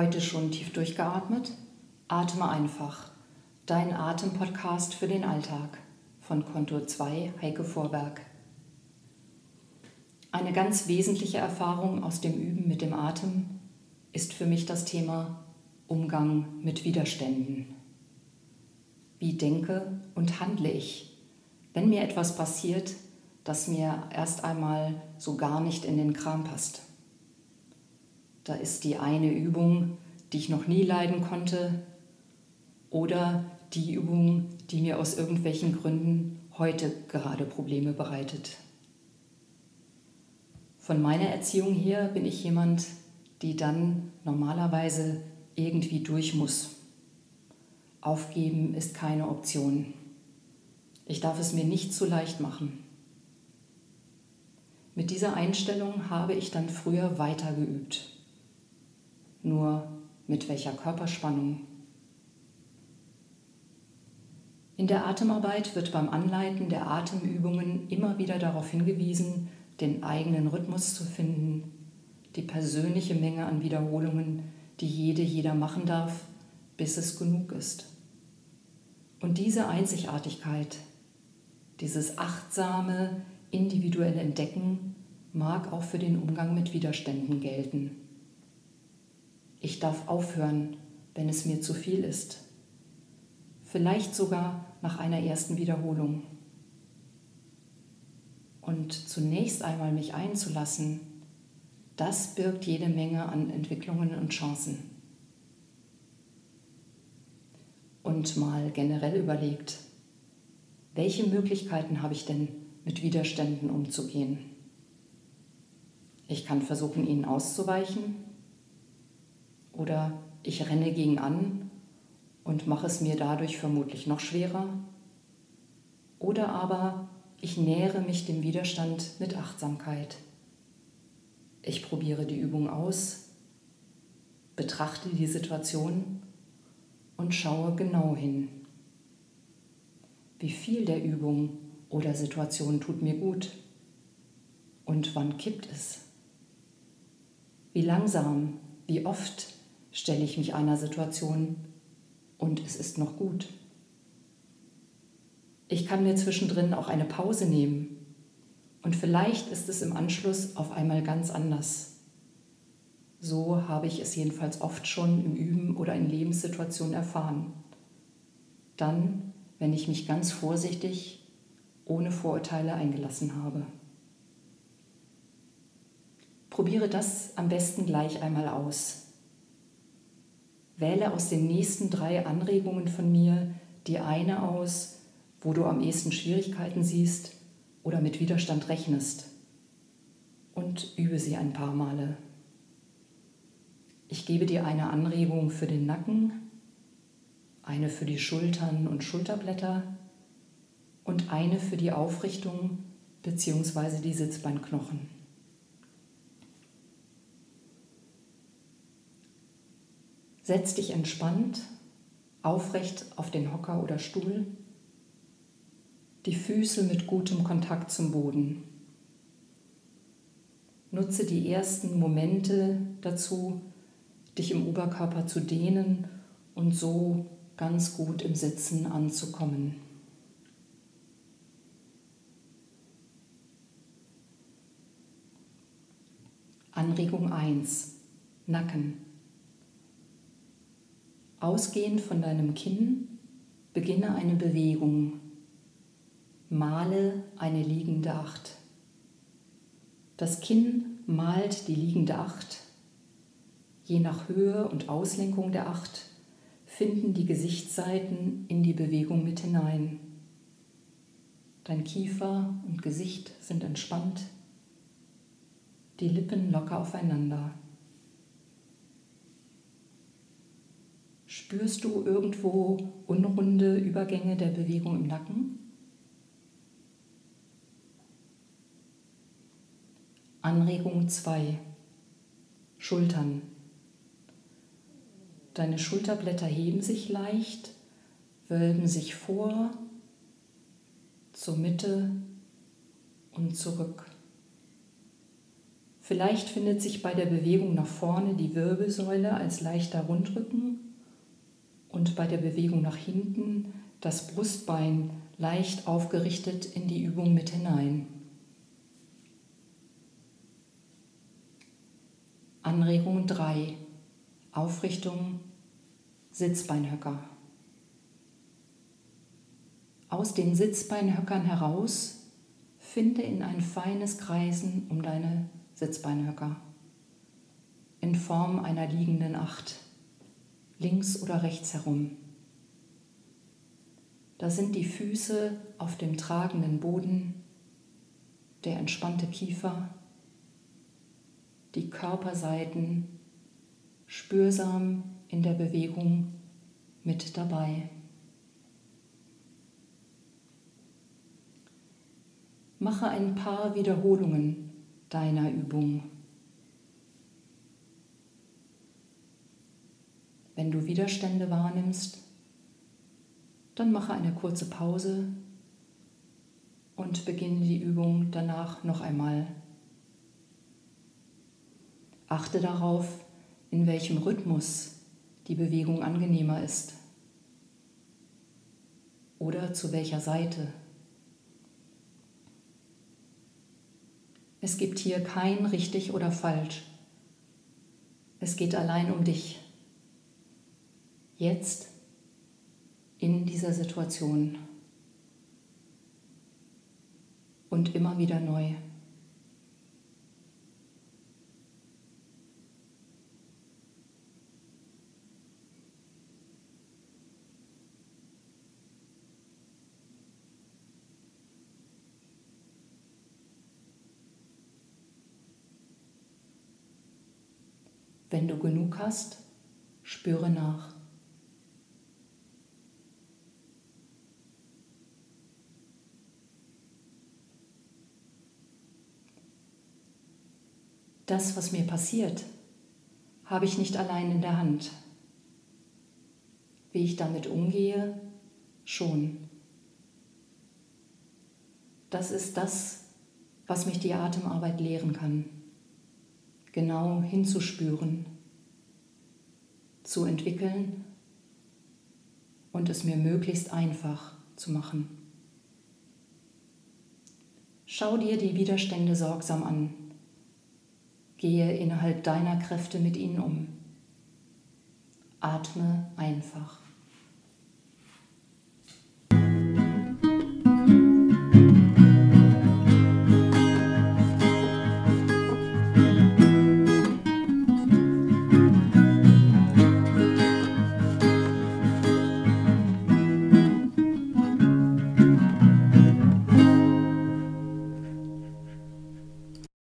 Heute schon tief durchgeatmet? Atme einfach. Dein Atempodcast für den Alltag von Kontur 2 Heike Vorberg. Eine ganz wesentliche Erfahrung aus dem Üben mit dem Atem ist für mich das Thema Umgang mit Widerständen. Wie denke und handle ich, wenn mir etwas passiert, das mir erst einmal so gar nicht in den Kram passt? Da ist die eine Übung, die ich noch nie leiden konnte, oder die Übung, die mir aus irgendwelchen Gründen heute gerade Probleme bereitet. Von meiner Erziehung her bin ich jemand, die dann normalerweise irgendwie durch muss. Aufgeben ist keine Option. Ich darf es mir nicht zu leicht machen. Mit dieser Einstellung habe ich dann früher weitergeübt. Nur mit welcher Körperspannung? In der Atemarbeit wird beim Anleiten der Atemübungen immer wieder darauf hingewiesen, den eigenen Rhythmus zu finden, die persönliche Menge an Wiederholungen, die jede, jeder machen darf, bis es genug ist. Und diese Einzigartigkeit, dieses achtsame, individuelle Entdecken mag auch für den Umgang mit Widerständen gelten. Ich darf aufhören, wenn es mir zu viel ist. Vielleicht sogar nach einer ersten Wiederholung. Und zunächst einmal mich einzulassen, das birgt jede Menge an Entwicklungen und Chancen. Und mal generell überlegt, welche Möglichkeiten habe ich denn, mit Widerständen umzugehen? Ich kann versuchen, ihnen auszuweichen oder ich renne gegen an und mache es mir dadurch vermutlich noch schwerer. Oder aber ich nähere mich dem Widerstand mit Achtsamkeit. Ich probiere die Übung aus, betrachte die Situation und schaue genau hin. Wie viel der Übung oder Situation tut mir gut und wann kippt es? Wie langsam, wie oft stelle ich mich einer Situation und es ist noch gut. Ich kann mir zwischendrin auch eine Pause nehmen und vielleicht ist es im Anschluss auf einmal ganz anders. So habe ich es jedenfalls oft schon im Üben oder in Lebenssituationen erfahren. Dann, wenn ich mich ganz vorsichtig, ohne Vorurteile eingelassen habe. Probiere das am besten gleich einmal aus. Wähle aus den nächsten drei Anregungen von mir die eine aus, wo du am ehesten Schwierigkeiten siehst oder mit Widerstand rechnest und übe sie ein paar Male. Ich gebe dir eine Anregung für den Nacken, eine für die Schultern und Schulterblätter und eine für die Aufrichtung bzw. die Sitzbeinknochen. Setz dich entspannt, aufrecht auf den Hocker oder Stuhl, die Füße mit gutem Kontakt zum Boden. Nutze die ersten Momente dazu, dich im Oberkörper zu dehnen und so ganz gut im Sitzen anzukommen. Anregung 1. Nacken. Ausgehend von deinem Kinn beginne eine Bewegung. Male eine liegende Acht. Das Kinn malt die liegende Acht. Je nach Höhe und Auslenkung der Acht finden die Gesichtsseiten in die Bewegung mit hinein. Dein Kiefer und Gesicht sind entspannt, die Lippen locker aufeinander. Spürst du irgendwo unrunde Übergänge der Bewegung im Nacken? Anregung 2. Schultern. Deine Schulterblätter heben sich leicht, wölben sich vor, zur Mitte und zurück. Vielleicht findet sich bei der Bewegung nach vorne die Wirbelsäule als leichter Rundrücken und bei der Bewegung nach hinten das Brustbein leicht aufgerichtet in die Übung mit hinein. Anregung 3. Aufrichtung Sitzbeinhöcker. Aus den Sitzbeinhöckern heraus finde in ein feines Kreisen um deine Sitzbeinhöcker in Form einer liegenden Acht, links oder rechts herum. Da sind die Füße auf dem tragenden Boden, der entspannte Kiefer, die Körperseiten spürsam in der Bewegung mit dabei. Mache ein paar Wiederholungen deiner Übung. Wenn du Widerstände wahrnimmst, dann mache eine kurze Pause und beginne die Übung danach noch einmal. Achte darauf, in welchem Rhythmus die Bewegung angenehmer ist oder zu welcher Seite. Es gibt hier kein richtig oder falsch. Es geht allein um dich. Jetzt in dieser Situation. Und immer wieder neu. Wenn du genug hast, spüre nach. Das, was mir passiert, habe ich nicht allein in der Hand. Wie ich damit umgehe, schon. Das ist das, was mich die Atemarbeit lehren kann genau hinzuspüren, zu entwickeln und es mir möglichst einfach zu machen. Schau dir die Widerstände sorgsam an. Gehe innerhalb deiner Kräfte mit ihnen um. Atme einfach.